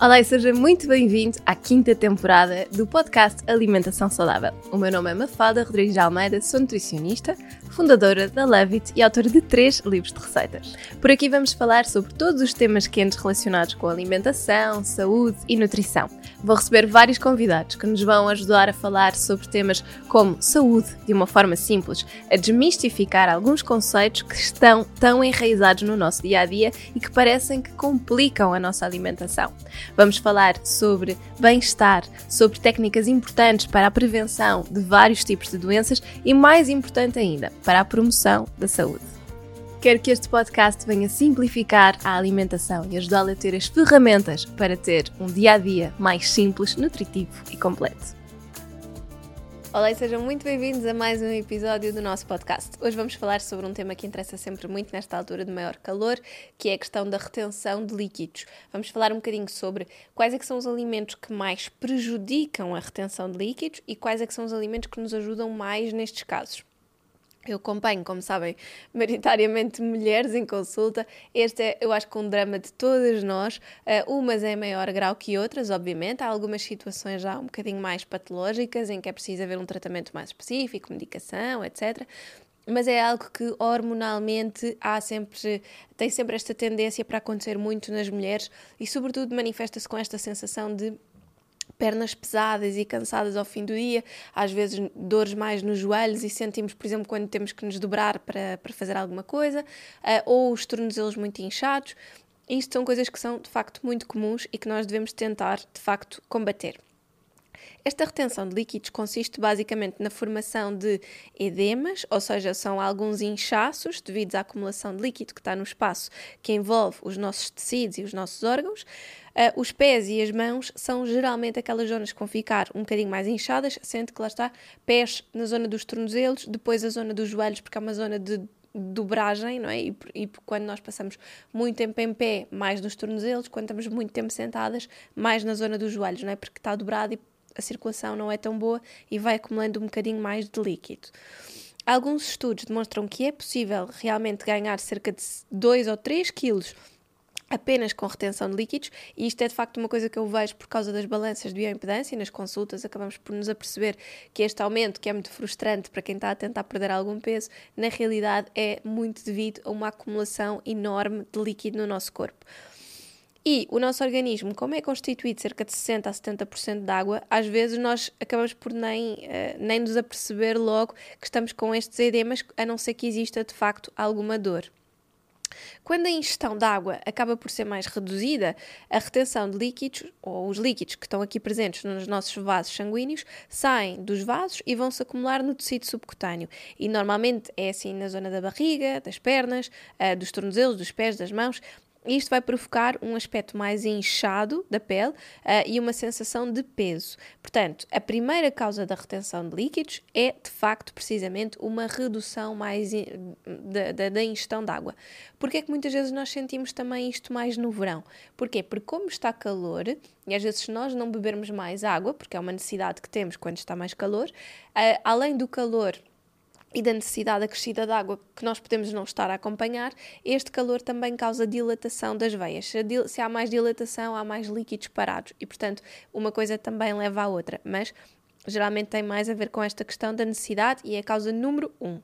Olá e seja muito bem-vindo à quinta temporada do podcast Alimentação Saudável. O meu nome é Mafalda Rodrigues de Almeida, sou nutricionista, fundadora da Levit e autora de três livros de receitas. Por aqui vamos falar sobre todos os temas quentes relacionados com alimentação, saúde e nutrição. Vou receber vários convidados que nos vão ajudar a falar sobre temas como saúde de uma forma simples, a desmistificar alguns conceitos que estão tão enraizados no nosso dia a dia e que parecem que complicam a nossa alimentação. Vamos falar sobre bem-estar, sobre técnicas importantes para a prevenção de vários tipos de doenças e, mais importante ainda, para a promoção da saúde. Quero que este podcast venha simplificar a alimentação e ajudá-la a ter as ferramentas para ter um dia a dia mais simples, nutritivo e completo. Olá e sejam muito bem-vindos a mais um episódio do nosso podcast. Hoje vamos falar sobre um tema que interessa sempre muito nesta altura de maior calor, que é a questão da retenção de líquidos. Vamos falar um bocadinho sobre quais é são os alimentos que mais prejudicam a retenção de líquidos e quais é são os alimentos que nos ajudam mais nestes casos. Eu acompanho, como sabem, maioritariamente mulheres em consulta. Este é, eu acho que um drama de todas nós. Uh, umas em maior grau que outras, obviamente. Há algumas situações já um bocadinho mais patológicas em que é preciso haver um tratamento mais específico, medicação, etc. Mas é algo que hormonalmente há sempre, tem sempre esta tendência para acontecer muito nas mulheres e, sobretudo, manifesta-se com esta sensação de pernas pesadas e cansadas ao fim do dia, às vezes dores mais nos joelhos e sentimos, por exemplo, quando temos que nos dobrar para, para fazer alguma coisa, uh, ou os tornozelos muito inchados. Isto são coisas que são de facto muito comuns e que nós devemos tentar de facto combater. Esta retenção de líquidos consiste basicamente na formação de edemas, ou seja, são alguns inchaços devido à acumulação de líquido que está no espaço que envolve os nossos tecidos e os nossos órgãos. Uh, os pés e as mãos são geralmente aquelas zonas que vão ficar um bocadinho mais inchadas, sendo que lá está pés na zona dos tornozelos, depois a zona dos joelhos, porque é uma zona de dobragem, não é? E, e, quando nós passamos muito tempo em pé, mais nos tornozelos, quando estamos muito tempo sentadas, mais na zona dos joelhos, não é? Porque está dobrado e a circulação não é tão boa e vai acumulando um bocadinho mais de líquido. Alguns estudos demonstram que é possível realmente ganhar cerca de 2 ou 3 quilos apenas com retenção de líquidos, e isto é de facto uma coisa que eu vejo por causa das balanças de bioimpedância, nas consultas acabamos por nos aperceber que este aumento, que é muito frustrante para quem está a tentar perder algum peso, na realidade é muito devido a uma acumulação enorme de líquido no nosso corpo. E o nosso organismo, como é constituído cerca de 60% a 70% de água, às vezes nós acabamos por nem, uh, nem nos aperceber logo que estamos com estes edemas, a não ser que exista de facto alguma dor. Quando a ingestão de água acaba por ser mais reduzida, a retenção de líquidos, ou os líquidos que estão aqui presentes nos nossos vasos sanguíneos, saem dos vasos e vão se acumular no tecido subcutâneo. E normalmente é assim na zona da barriga, das pernas, uh, dos tornozelos, dos pés, das mãos. Isto vai provocar um aspecto mais inchado da pele uh, e uma sensação de peso. Portanto, a primeira causa da retenção de líquidos é, de facto, precisamente uma redução mais da, da, ingestão de água. Porquê é que muitas vezes nós sentimos também isto mais no verão? Porquê? Porque como está calor, e às vezes nós não bebermos mais água, porque é uma necessidade que temos quando está mais calor, uh, além do calor e da necessidade acrescida de água que nós podemos não estar a acompanhar, este calor também causa dilatação das veias. Se há mais dilatação, há mais líquidos parados e, portanto, uma coisa também leva à outra. Mas geralmente tem mais a ver com esta questão da necessidade e é a causa número um.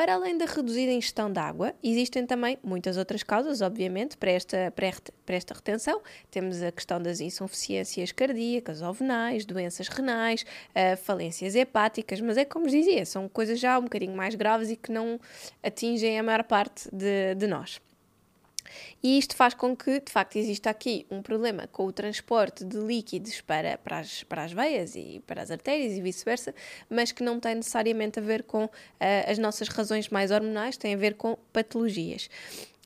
Para além da reduzida ingestão de água, existem também muitas outras causas, obviamente, para esta, para esta retenção. Temos a questão das insuficiências cardíacas ou venais, doenças renais, uh, falências hepáticas, mas é como dizia, são coisas já um bocadinho mais graves e que não atingem a maior parte de, de nós. E isto faz com que, de facto, exista aqui um problema com o transporte de líquidos para, para, as, para as veias e para as artérias e vice-versa, mas que não tem necessariamente a ver com uh, as nossas razões mais hormonais, tem a ver com patologias.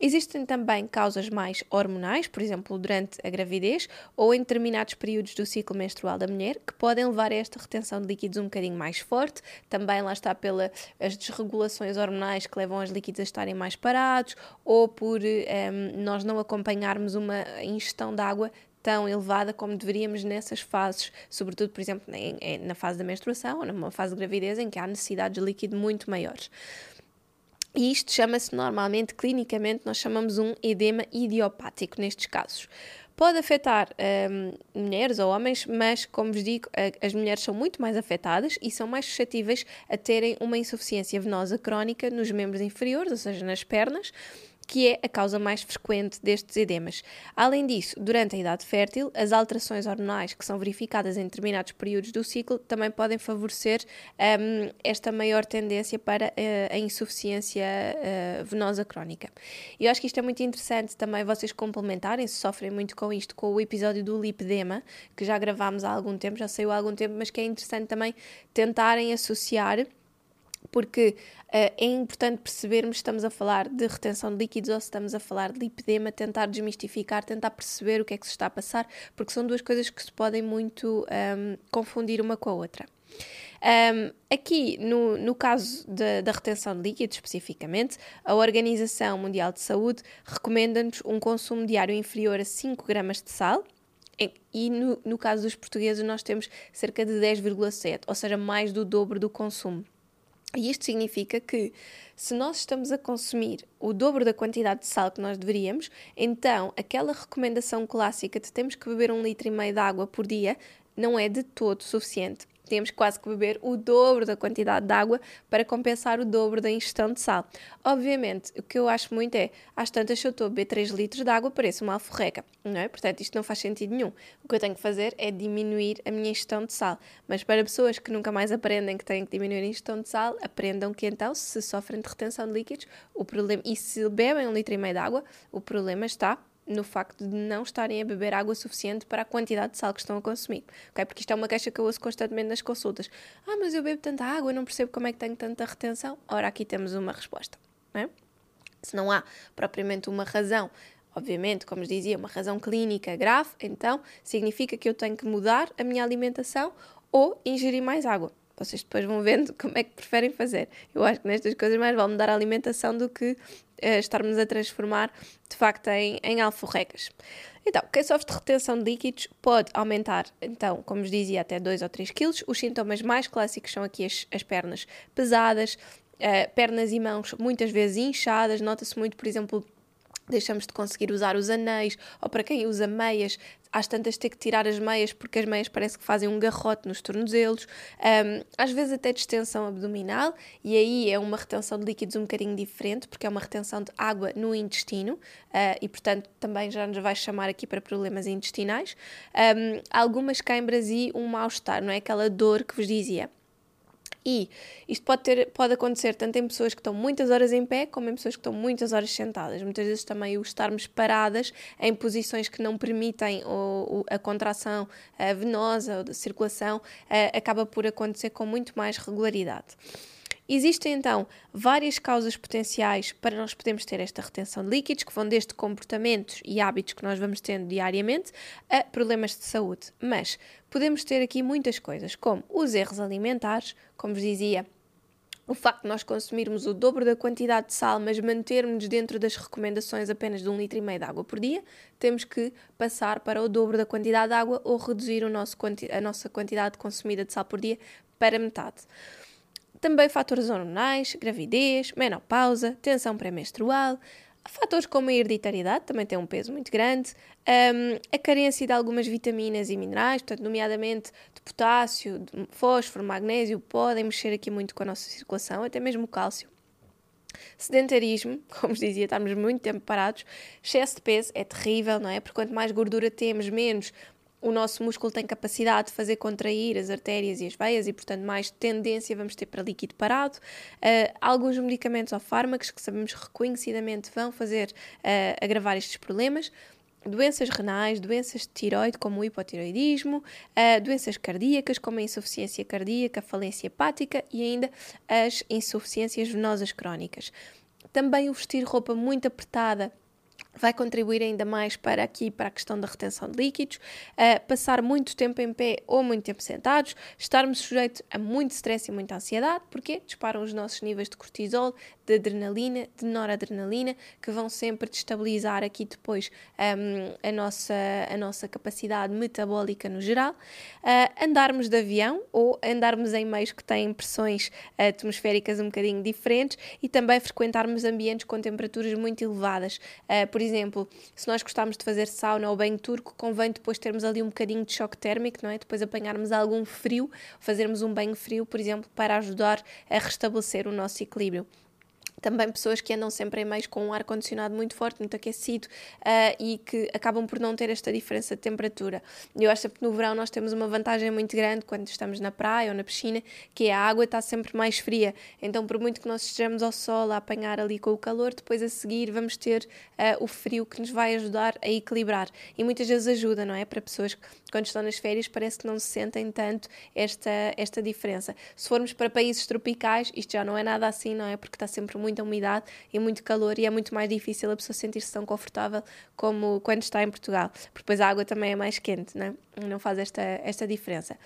Existem também causas mais hormonais, por exemplo, durante a gravidez ou em determinados períodos do ciclo menstrual da mulher, que podem levar a esta retenção de líquidos um bocadinho mais forte. Também lá está pelas desregulações hormonais que levam os líquidos a estarem mais parados ou por um, ehm, nós não acompanharmos uma ingestão de água tão elevada como deveríamos nessas fases, sobretudo, por exemplo, na fase da menstruação ou numa fase de gravidez em que há necessidades de líquido muito maiores. E isto chama-se normalmente, clinicamente, nós chamamos um edema idiopático nestes casos. Pode afetar um, mulheres ou homens, mas, como vos digo, as mulheres são muito mais afetadas e são mais suscetíveis a terem uma insuficiência venosa crónica nos membros inferiores, ou seja, nas pernas que é a causa mais frequente destes edemas. Além disso, durante a idade fértil, as alterações hormonais que são verificadas em determinados períodos do ciclo também podem favorecer um, esta maior tendência para uh, a insuficiência uh, venosa crónica. Eu acho que isto é muito interessante também vocês complementarem, se sofrem muito com isto, com o episódio do lipedema, que já gravámos há algum tempo, já saiu há algum tempo, mas que é interessante também tentarem associar porque uh, é importante percebermos se estamos a falar de retenção de líquidos ou se estamos a falar de lipedema, tentar desmistificar, tentar perceber o que é que se está a passar, porque são duas coisas que se podem muito um, ehm, confundir uma com a outra. Um, ehm, aqui, no, no caso da retenção de líquidos, especificamente, a Organização Mundial de Saúde recomenda-nos um consumo diário inferior a 5 gramas de sal, e no, no caso dos portugueses, nós temos cerca de 10,7, ou seja, mais do dobro do consumo. E isto significa que, se nós estamos a consumir o dobro da quantidade de sal que nós deveríamos, então aquela recomendação clássica de temos que beber um litro e meio de água por dia não é de todo suficiente temos quase que beber o dobro da quantidade de água para compensar o dobro da ingestão de sal. Obviamente, o que eu acho muito é, às tantas, se eu estou a beber 3 litros de água, parece uma alforreca, não é? Portanto, isto não faz sentido nenhum. O que eu tenho que fazer é diminuir a minha ingestão de sal. Mas para pessoas que nunca mais aprendem que têm que diminuir a ingestão de sal, aprendam que então, se sofrem de retenção de líquidos, o problema, e se bebem um litro e meio de água, o problema está no facto de não estarem a beber água suficiente para a quantidade de sal que estão a consumir. Okay? Porque isto é uma queixa que eu ouço constantemente nas consultas. Ah, mas eu bebo tanta água, não percebo como é que tenho tanta retenção. Ora, aqui temos uma resposta. Não é? Se não há propriamente uma razão, obviamente, como dizia, uma razão clínica grave, então significa que eu tenho que mudar a minha alimentação ou ingerir mais água. Vocês depois vão vendo como é que preferem fazer. Eu acho que nestas coisas mais vale mudar a alimentação do que uh, estarmos a transformar de facto em, em alforrecas. Então, quem sofre de retenção de líquidos pode aumentar, então, como vos dizia, até 2 ou 3 quilos. Os sintomas mais clássicos são aqui as, as pernas pesadas, uh, pernas e mãos muitas vezes inchadas. Nota-se muito, por exemplo, deixamos de conseguir usar os anéis, ou para quem usa meias, às tantas ter que tirar as meias porque as meias parece que fazem um garrote nos tornozelos, um, às vezes até distensão abdominal, e aí é uma retenção de líquidos um bocadinho diferente, porque é uma retenção de água no intestino, uh, e portanto também já nos vai chamar aqui para problemas intestinais. Um, algumas câimbras e um mal-estar, não é? Aquela dor que vos dizia. E isto pode, ter, pode acontecer tanto em pessoas que estão muitas horas em pé, como em pessoas que estão muitas horas sentadas. Muitas vezes também o estarmos paradas em posições que não permitem o, o, a contração a venosa ou da circulação a, acaba por acontecer com muito mais regularidade. Existem então várias causas potenciais para nós podermos ter esta retenção de líquidos, que vão desde comportamentos e hábitos que nós vamos tendo diariamente a problemas de saúde. Mas podemos ter aqui muitas coisas, como os erros alimentares, como vos dizia, o facto de nós consumirmos o dobro da quantidade de sal, mas mantermos dentro das recomendações apenas de um litro e meio de água por dia, temos que passar para o dobro da quantidade de água ou reduzir nosso, a nossa quantidade consumida de sal por dia para metade. Também fatores hormonais, gravidez, menopausa, tensão pré-menstrual, fatores como a hereditariedade também têm um peso muito grande, um, a carência de algumas vitaminas e minerais, portanto, nomeadamente de potássio, de fósforo, magnésio, podem mexer aqui muito com a nossa circulação, até mesmo o cálcio. Sedentarismo, como dizia, estamos muito tempo parados. Excesso de peso é terrível, não é? Porque quanto mais gordura temos, menos o nosso músculo tem capacidade de fazer contrair as artérias e as veias e, portanto, mais tendência vamos ter para líquido parado. Uh, alguns medicamentos ou fármacos que sabemos reconhecidamente vão fazer uh, agravar estes problemas. Doenças renais, doenças de tiroide, como o hipotiroidismo, uh, doenças cardíacas, como a insuficiência cardíaca, a falência hepática e ainda as insuficiências venosas crónicas. Também o vestir roupa muito apertada vai contribuir ainda mais para aqui para a questão da retenção de líquidos, uh, passar muito tempo em pé ou muito tempo sentados, estarmos sujeitos a muito stress e muita ansiedade, porque disparam os nossos níveis de cortisol, de adrenalina, de noradrenalina, que vão sempre destabilizar aqui depois um, a, nossa, a nossa capacidade metabólica no geral. Uh, andarmos de avião ou andarmos em meios que têm pressões atmosféricas um bocadinho diferentes e também frequentarmos ambientes com temperaturas muito elevadas. Uh, por exemplo, se nós gostarmos de fazer sauna ou banho turco, convém depois termos ali um bocadinho de choque térmico, não é? Depois apanharmos algum frio, fazermos um banho frio, por exemplo, para ajudar a restabelecer o nosso equilíbrio também pessoas que andam sempre em meios com um ar-condicionado muito forte, muito aquecido uh, e que acabam por não ter esta diferença de temperatura. Eu acho que no verão nós temos uma vantagem muito grande quando estamos na praia ou na piscina, que é a água está sempre mais fria. Então, por muito que nós estejamos ao sol a apanhar ali com o calor, depois a seguir vamos ter uh, o frio que nos vai ajudar a equilibrar. E muitas vezes ajuda, não é? Para pessoas que quando estão nas férias parece que não se sentem tanto esta, esta diferença. Se formos para países tropicais, isto já não é nada assim, não é? Porque está sempre muita umidade e muito calor e é muito mais difícil a pessoa sentir-se tão confortável como quando está em Portugal, porque depois a água também é mais quente, não, é? não faz esta, esta diferença.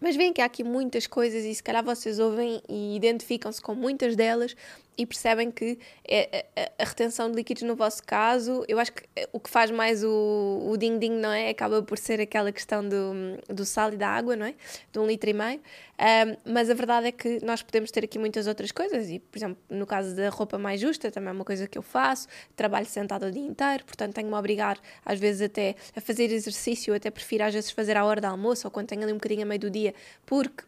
Mas veem que há aqui muitas coisas e se calhar vocês ouvem e identificam-se com muitas delas e percebem que é, a, a, retenção de líquidos no vosso caso, eu acho que o que faz mais o, ding-ding, não é? Acaba por ser aquela questão do, do sal e da água, não é? De um litro e meio. Um, mas a verdade é que nós podemos ter aqui muitas outras coisas e, por exemplo, no caso da roupa mais justa, também é uma coisa que eu faço, trabalho sentado o dia inteiro, portanto tenho-me a obrigar às vezes até a fazer exercício, até prefiro às vezes fazer à hora do almoço ou quando tenho ali um bocadinho a meio do dia, porque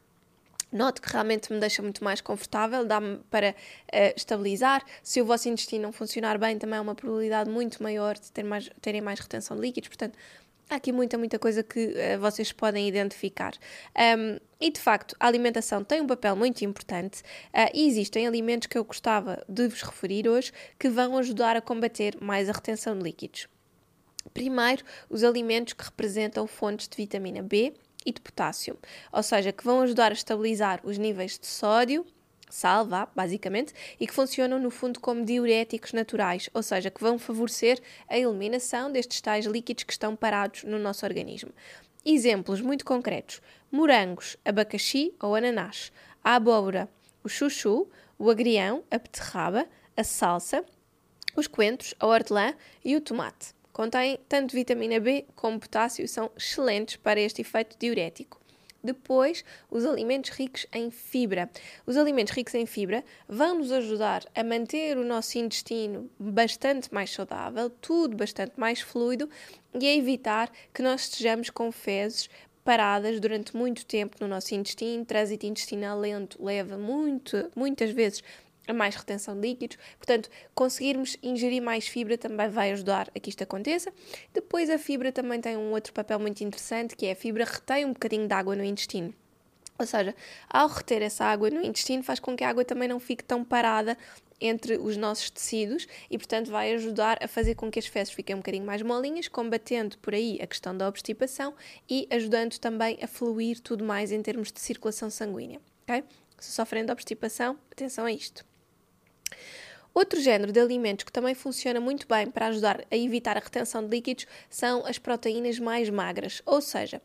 Noto que realmente me deixa muito mais confortável, dá-me para uh, estabilizar. Se o vosso intestino não funcionar bem, também é uma probabilidade muito maior de ter mais, terem mais retenção de líquidos. Portanto, há aqui muita, muita coisa que uh, vocês podem identificar. Um, e de facto, a alimentação tem um papel muito importante uh, e existem alimentos que eu gostava de vos referir hoje que vão ajudar a combater mais a retenção de líquidos. Primeiro, os alimentos que representam fontes de vitamina B e de potássio, ou seja, que vão ajudar a estabilizar os níveis de sódio, sal, vá, basicamente, e que funcionam no fundo como diuréticos naturais, ou seja, que vão favorecer a eliminação destes tais líquidos que estão parados no nosso organismo. Exemplos muito concretos: morangos, abacaxi ou ananás, a abóbora, o chuchu, o agrião, a beterraba, a salsa, os coentros, a hortelã e o tomate. Contém tanto vitamina B como potássio e são excelentes para este efeito diurético. Depois, os alimentos ricos em fibra. Os alimentos ricos em fibra vão nos ajudar a manter o nosso intestino bastante mais saudável, tudo bastante mais fluido e a evitar que nós estejamos com fezes paradas durante muito tempo no nosso intestino. Trânsito intestinal lento leva muito, muitas vezes a mais retenção de líquidos. Portanto, conseguirmos ingerir mais fibra também vai ajudar a que isto aconteça. Depois, a fibra também tem um outro papel muito interessante, que é a fibra retém um bocadinho de água no intestino. Ou seja, ao reter essa água no intestino, faz com que a água também não fique tão parada entre os nossos tecidos e, portanto, vai ajudar a fazer com que as fezes fiquem um bocadinho mais molinhas, combatendo por aí a questão da obstipação e ajudando também a fluir tudo mais em termos de circulação sanguínea. Okay? Se sofrem de obstipação, atenção a isto. Outro género de alimentos que também funciona muito bem para ajudar a evitar a retenção de líquidos são as proteínas mais magras, ou seja,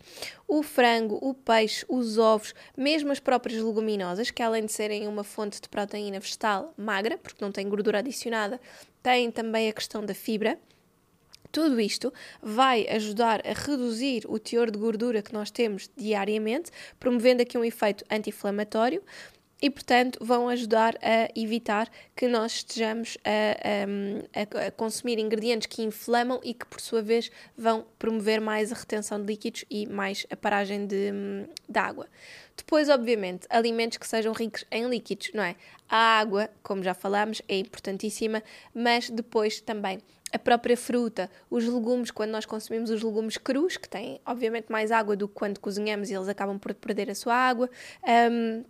o frango, o peixe, os ovos, mesmo as próprias leguminosas, que além de serem uma fonte de proteína vegetal magra, porque não tem gordura adicionada, têm também a questão da fibra. Tudo isto vai ajudar a reduzir o teor de gordura que nós temos diariamente, promovendo aqui um efeito anti-inflamatório e, portanto, vão ajudar a evitar que nós estejamos a, a, a, consumir ingredientes que inflamam e que, por sua vez, vão promover mais a retenção de líquidos e mais a paragem de, de água. Depois, obviamente, alimentos que sejam ricos em líquidos, não é? A água, como já falámos, é importantíssima, mas depois também a própria fruta, os legumes, quando nós consumimos os legumes crus, que têm, obviamente, mais água do que quando cozinhamos e eles acabam por perder a sua água. Um,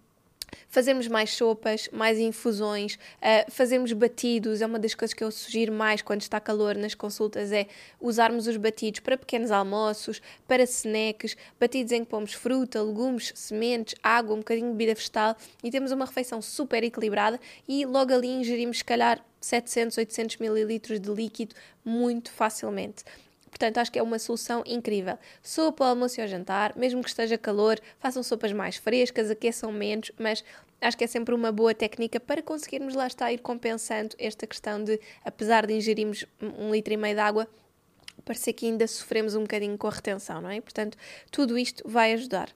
fazermos mais sopas, mais infusões, uh, fazermos batidos. É uma das coisas que eu sugiro mais quando está calor nas consultas é usarmos os batidos para pequenos almoços, para snacks, batidos em que pomos fruta, legumes, sementes, água, um bocadinho de bebida vegetal e temos uma refeição super equilibrada e logo ali ingerimos se calhar 700, 800 mililitros de líquido muito facilmente. Portanto, acho que é uma solução incrível. Sopa ao almoço e ao jantar, mesmo que esteja calor, façam sopas mais frescas, aqueçam menos, mas acho que é sempre uma boa técnica para conseguirmos lá estar ir compensando esta questão de, apesar de ingerirmos um litro e meio de água, parecer que ainda sofremos um bocadinho com a retenção, não é? Portanto, tudo isto vai ajudar.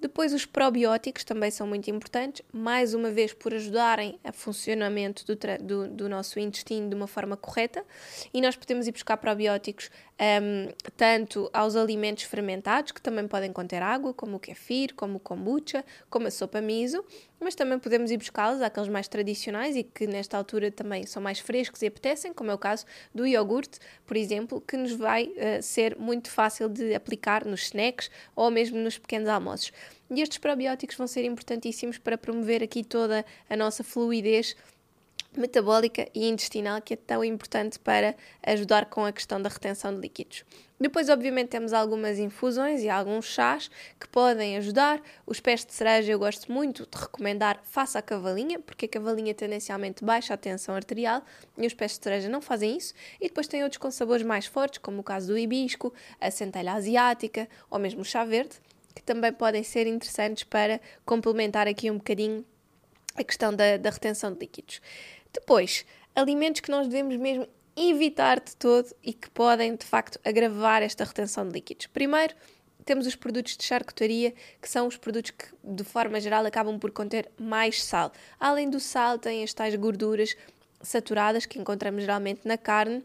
Depois, os probióticos também são muito importantes, mais uma vez por ajudarem a funcionamento do, do, do nosso intestino de uma forma correta. E nós podemos ir buscar probióticos um, tanto aos alimentos fermentados, que também podem conter água, como o kefir, como o kombucha, como a sopa miso, mas também podemos ir buscá-los àqueles mais tradicionais e que nesta altura também são mais frescos e apetecem, como é o caso do iogurte, por exemplo, que nos vai uh, ser muito fácil de aplicar nos snacks ou mesmo nos pequenos almoços. E estes probióticos vão ser importantíssimos para promover aqui toda a nossa fluidez metabólica e intestinal que é tão importante para ajudar com a questão da retenção de líquidos. Depois, obviamente, temos algumas infusões e alguns chás que podem ajudar. Os pés de cereja eu gosto muito de recomendar faça a cavalinha, porque a cavalinha tendencialmente baixa a tensão arterial e os pés de cereja não fazem isso. E depois tem outros com sabores mais fortes, como o caso do hibisco, a centelha asiática ou mesmo o chá verde, que também podem ser interessantes para complementar aqui um bocadinho a questão da, da retenção de líquidos. Depois, alimentos que nós devemos mesmo evitar de todo e que podem, de facto, agravar esta retenção de líquidos. Primeiro, temos os produtos de charcutaria, que são os produtos que, de forma geral, acabam por conter mais sal. Além do sal, têm as tais gorduras saturadas que encontramos geralmente na carne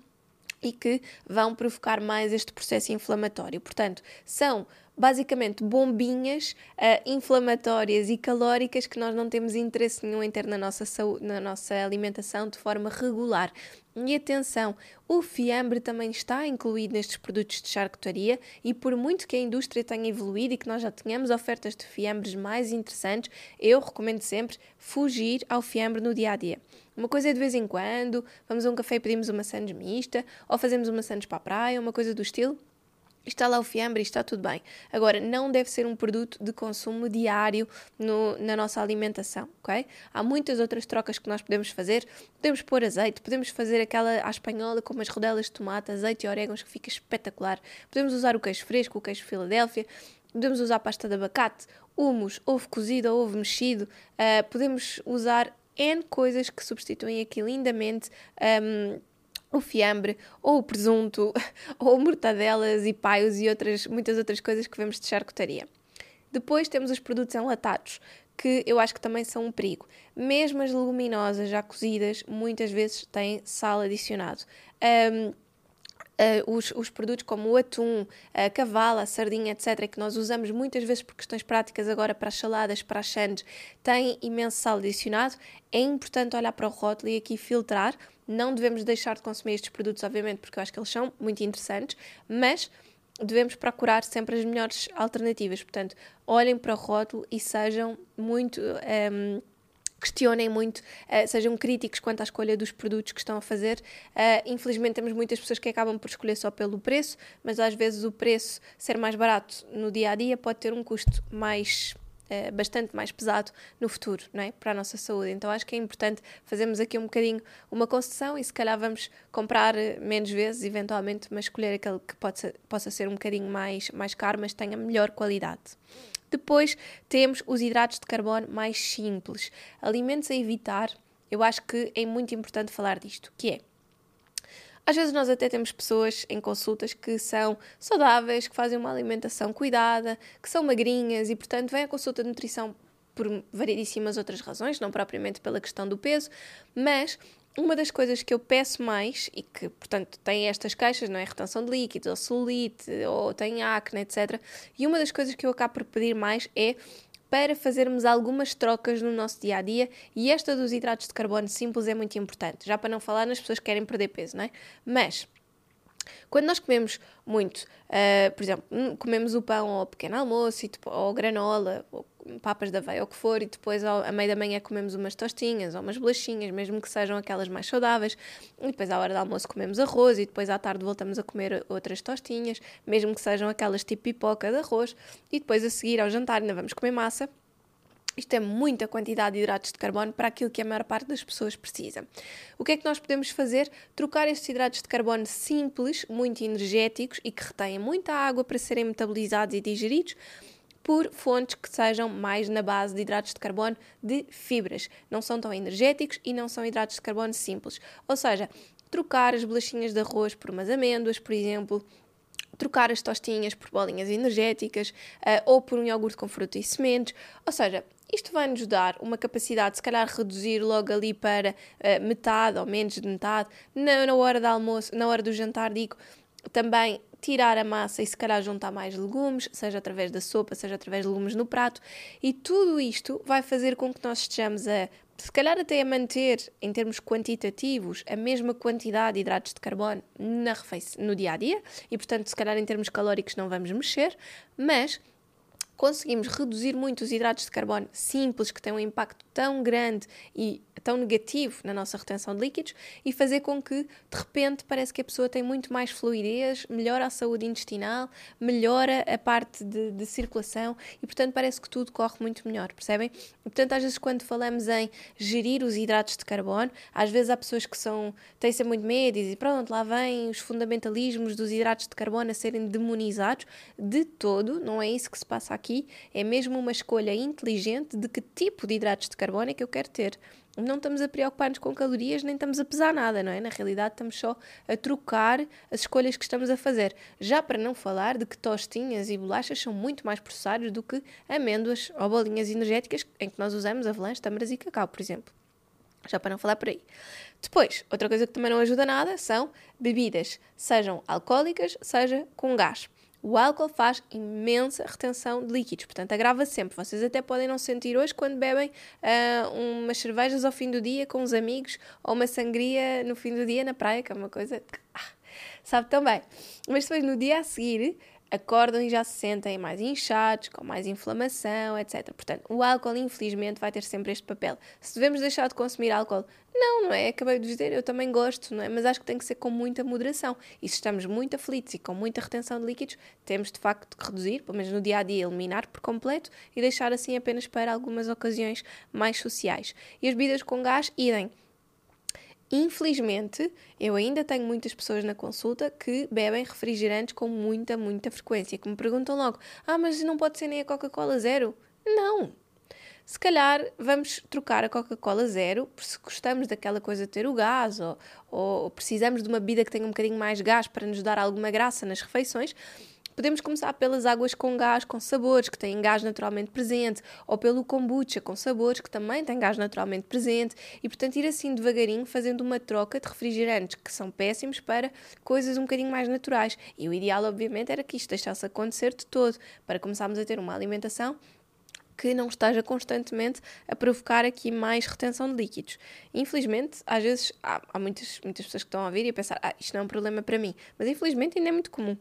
e que vão provocar mais este processo inflamatório. Portanto, são basicamente bombinhas uh, inflamatórias e calóricas que nós não temos interesse nenhum em ter na nossa, saúde, na nossa alimentação de forma regular. E atenção, o fiambre também está incluído nestes produtos de charcutaria e por muito que a indústria tenha evoluído e que nós já tenhamos ofertas de fiambres mais interessantes, eu recomendo sempre fugir ao fiambre no dia a dia. Uma coisa é de vez em quando, vamos a um café e pedimos uma sandes mista, ou fazemos uma sandes para a praia, uma coisa do estilo, está lá o fiambre e está tudo bem. Agora, não deve ser um produto de consumo diário no, na nossa alimentação, ok? Há muitas outras trocas que nós podemos fazer. Podemos pôr azeite, podemos fazer aquela à espanhola com umas rodelas de tomate, azeite e orégãos que fica espetacular. Podemos usar o queijo fresco, o queijo Filadélfia. Podemos usar pasta de abacate, humus, ovo cozido ovo mexido. Uh, podemos usar N coisas que substituem aqui lindamente. Um, o fiambre, ou o presunto, ou mortadelas e paios e outras, muitas outras coisas que vemos de charcutaria. Depois temos os produtos enlatados, que eu acho que também são um perigo. Mesmo as leguminosas já cozidas, muitas vezes têm sal adicionado. Um, Uh, os, os, produtos como o atum, a cavala, a sardinha, etc., que nós usamos muitas vezes por questões práticas agora para as saladas, para as sandes, têm imenso sal adicionado. É importante olhar para o rótulo e aqui filtrar. Não devemos deixar de consumir estes produtos, obviamente, porque eu acho que eles são muito interessantes, mas devemos procurar sempre as melhores alternativas. Portanto, olhem para o rótulo e sejam muito. Um, ehm, questionem muito, uh, sejam críticos quanto à escolha dos produtos que estão a fazer. Uh, infelizmente, temos muitas pessoas que acabam por escolher só pelo preço, mas às vezes o preço ser mais barato no dia a dia pode ter um custo mais. Uh, bastante mais pesado no futuro, não é? Para a nossa saúde. Então acho que é importante fazermos aqui um bocadinho uma concessão e se calhar vamos comprar menos vezes, eventualmente, mas escolher aquele que pode ser, possa ser um bocadinho mais, mais caro, mas tenha melhor qualidade. Depois temos os hidratos de carbono mais simples. Alimentos a evitar, eu acho que é muito importante falar disto, que é às vezes nós até temos pessoas em consultas que são saudáveis, que fazem uma alimentação cuidada, que são magrinhas e, portanto, vêm à consulta de nutrição por variedíssimas outras razões, não propriamente pela questão do peso, mas uma das coisas que eu peço mais e que, portanto, tem estas queixas, não é? Retenção de líquidos, ou celulite, ou tem acne, etc. E uma das coisas que eu acabo por pedir mais é para fazermos algumas trocas no nosso dia a dia e esta dos hidratos de carbono simples é muito importante, já para não falar nas pessoas que querem perder peso, não é? Mas quando nós comemos muito, uh, por exemplo, hum, comemos o pão ao pequeno almoço, ou granola, ou papas da aveia, ou o que for, e depois ao, à meia da manhã comemos umas tostinhas ou umas bolachinhas, mesmo que sejam aquelas mais saudáveis, e depois à hora do almoço comemos arroz, e depois à tarde voltamos a comer outras tostinhas, mesmo que sejam aquelas tipo pipoca de arroz, e depois a seguir ao jantar ainda vamos comer massa, isto é muita quantidade de hidratos de carbono para aquilo que a maior parte das pessoas precisa. O que é que nós podemos fazer? Trocar estes hidratos de carbono simples, muito energéticos e que retêm muita água para serem metabolizados e digeridos por fontes que sejam mais na base de hidratos de carbono de fibras. Não são tão energéticos e não são hidratos de carbono simples. Ou seja, trocar as bolachinhas de arroz por umas amêndoas, por exemplo, trocar as tostinhas por bolinhas energéticas uh, ou por um iogurte com fruta e sementes. Ou seja, isto vai nos dar uma capacidade, se calhar, reduzir logo ali para uh, metade ou menos de metade, na, na hora do almoço, na hora do jantar, digo, também tirar a massa e se calhar juntar mais legumes, seja através da sopa, seja através de legumes no prato, e tudo isto vai fazer com que nós estejamos a se calhar até a manter, em termos quantitativos, a mesma quantidade de hidratos de carbono na no dia a dia, e portanto, se calhar em termos calóricos não vamos mexer, mas conseguimos reduzir muito os hidratos de carbono simples, que têm um impacto tão grande e tão negativo na nossa retenção de líquidos, e fazer com que, de repente, parece que a pessoa tem muito mais fluidez, melhora a saúde intestinal, melhora a parte de, de circulação e, portanto, parece que tudo corre muito melhor, percebem? E, portanto, às vezes, quando falamos em gerir os hidratos de carbono, às vezes há pessoas que são, têm ser muito medo e pronto, lá vem os fundamentalismos dos hidratos de carbono a serem demonizados. De todo, não é isso que se passa aqui é mesmo uma escolha inteligente de que tipo de hidratos de carbono é que eu quero ter. Não estamos a preocupar-nos com calorias, nem estamos a pesar nada, não é? Na realidade, estamos só a trocar as escolhas que estamos a fazer. Já para não falar de que tostinhas e bolachas são muito mais processados do que amêndoas ou bolinhas energéticas em que nós usamos avelãs, tâmaras e cacau, por exemplo. Já para não falar por aí. Depois, outra coisa que também não ajuda nada são bebidas, sejam alcoólicas, seja com gás. O álcool faz imensa retenção de líquidos, portanto agrava sempre. Vocês até podem não sentir hoje quando bebem uh, umas cervejas ao fim do dia com os amigos ou uma sangria no fim do dia na praia, que é uma coisa que ah, sabe tão bem. Mas depois no dia a seguir acordam e já se sentem mais inchados, com mais inflamação, etc. Portanto, o álcool, infelizmente, vai ter sempre este papel. Se devemos deixar de consumir álcool, não, não é? Acabei de dizer, eu também gosto, não é? Mas acho que tem que ser com muita moderação. E se estamos muito aflitos e com muita retenção de líquidos, temos de facto de reduzir, pelo menos no dia a dia, eliminar por completo e deixar assim apenas para algumas ocasiões mais sociais. E as bebidas com gás, idem. Infelizmente, eu ainda tenho muitas pessoas na consulta que bebem refrigerantes com muita, muita frequência, que me perguntam logo: ah, mas não pode ser nem a Coca-Cola zero? Não! Se calhar vamos trocar a Coca-Cola zero, se gostamos daquela coisa de ter o gás, ou, ou precisamos de uma bebida que tenha um bocadinho mais gás para nos dar alguma graça nas refeições, Podemos começar pelas águas com gás, com sabores, que têm gás naturalmente presente, ou pelo kombucha, com sabores, que também têm gás naturalmente presente, e portanto ir assim devagarinho fazendo uma troca de refrigerantes que são péssimos para coisas um bocadinho mais naturais. E o ideal, obviamente, era que isto deixasse acontecer de todo, para começarmos a ter uma alimentação que não esteja constantemente a provocar aqui mais retenção de líquidos. Infelizmente, às vezes há, há muitas, muitas pessoas que estão a ouvir e a pensar, ah, isto não é um problema para mim, mas infelizmente ainda é muito comum.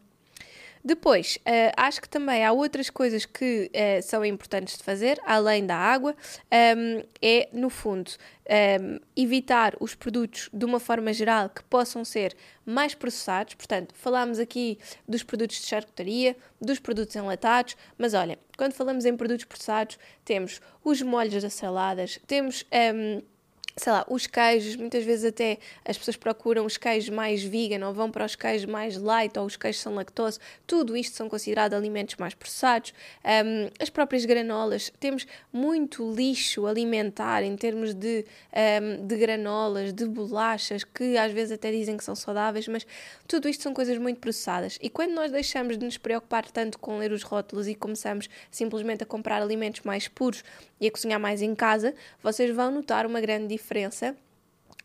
Depois, uh, acho que também há outras coisas que uh, são importantes de fazer, além da água, um, ehm, é, no fundo, um, ehm, evitar os produtos de uma forma geral que possam ser mais processados. Portanto, falámos aqui dos produtos de charcutaria, dos produtos enlatados, mas olha, quando falamos em produtos processados, temos os molhos das saladas, temos. Um, ehm, sei lá, os queijos, muitas vezes até as pessoas procuram os queijos mais vegan ou vão para os queijos mais light ou os queijos sem lactose, tudo isto são considerados alimentos mais processados. Um, as próprias granolas, temos muito lixo alimentar em termos de, um, de granolas, de bolachas, que às vezes até dizem que são saudáveis, mas tudo isto são coisas muito processadas. E quando nós deixamos de nos preocupar tanto com ler os rótulos e começamos simplesmente a comprar alimentos mais puros e a cozinhar mais em casa, vocês vão notar uma grande diferença diferença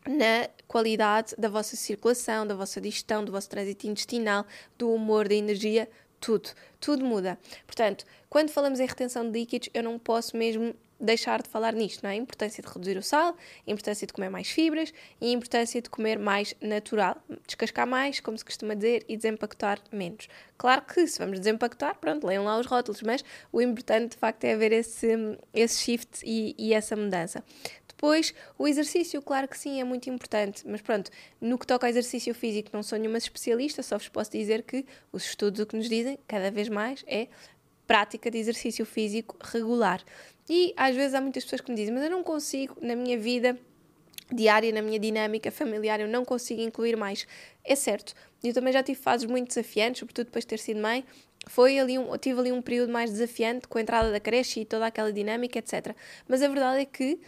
na qualidade da vossa circulação, da vossa digestão, do vosso trânsito intestinal, do humor, da energia, tudo. Tudo muda. Portanto, quando falamos em retenção de líquidos, eu não posso mesmo deixar de falar nisto, não é? A importância de reduzir o sal, a importância de comer mais fibras e a importância de comer mais natural. Descascar mais, como se costuma dizer, e desempacotar menos. Claro que se vamos desempacotar, pronto, leiam lá os rótulos, mas o importante de facto é haver esse, esse shift e, e essa mudança. Depois, o exercício, claro que sim, é muito importante, mas pronto, no que toca ao exercício físico, não sou nenhuma especialista, só vos posso dizer que os estudos o que nos dizem, cada vez mais, é prática de exercício físico regular. E às vezes há muitas pessoas que me dizem, mas eu não consigo, na minha vida diária, na minha dinâmica familiar, eu não consigo incluir mais. É certo, eu também já tive fases muito desafiantes, sobretudo depois de ter sido mãe, foi ali um, tive ali um período mais desafiante com a entrada da creche e toda aquela dinâmica, etc. Mas a verdade é que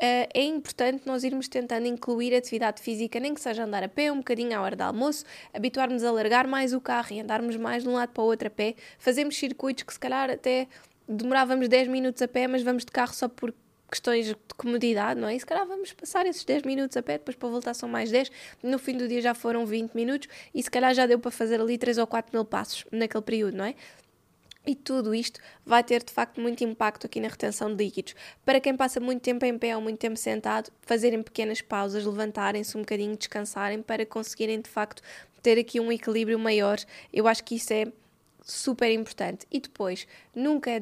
é importante nós irmos tentando incluir atividade física, nem que seja andar a pé um bocadinho à hora do almoço, habituarmos a largar mais o carro e andarmos mais de um lado para o outro a pé, fazemos circuitos que se calhar até demorávamos 10 minutos a pé, mas vamos de carro só por questões de comodidade, não é? E se calhar vamos passar esses 10 minutos a pé, depois para voltar são mais 10, no fim do dia já foram 20 minutos e se calhar já deu para fazer ali 3 ou 4 mil passos naquele período, não é? E tudo isto vai ter de facto muito impacto aqui na retenção de líquidos. Para quem passa muito tempo em pé ou muito tempo sentado, fazerem pequenas pausas, levantarem-se um bocadinho, descansarem para conseguirem de facto ter aqui um equilíbrio maior. Eu acho que isso é super importante. E depois, nunca é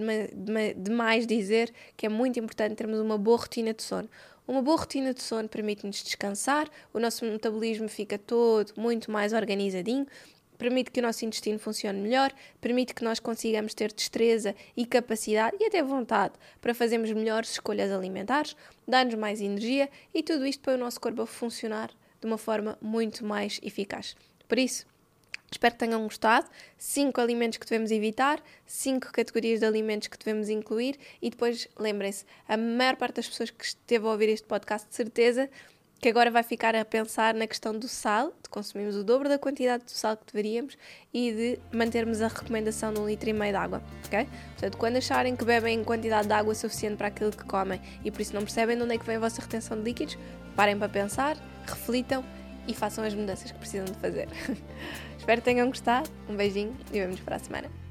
demais dizer que é muito importante termos uma boa rotina de sono. Uma boa rotina de sono permite-nos descansar, o nosso metabolismo fica todo muito mais organizadinho, permite que o nosso intestino funcione melhor, permite que nós consigamos ter destreza e capacidade e até vontade para fazermos melhores escolhas alimentares, dá-nos mais energia e tudo isto para o nosso corpo funcionar de uma forma muito mais eficaz. Por isso, Espero que tenham gostado. Cinco alimentos que devemos evitar, cinco categorias de alimentos que devemos incluir e depois lembrem-se, a maior parte das pessoas que esteve a ouvir este podcast de certeza que agora vai ficar a pensar na questão do sal, de consumirmos o dobro da quantidade de sal que deveríamos e de mantermos a recomendação de um litro e meio de água, ok? Portanto, quando acharem que bebem quantidade de água suficiente para aquilo que comem e por isso não percebem de onde é que vem a vossa retenção de líquidos, parem para pensar, reflitam e façam as mudanças que precisam de fazer. Espero que tenham gostado. Um beijinho e vemos para a semana.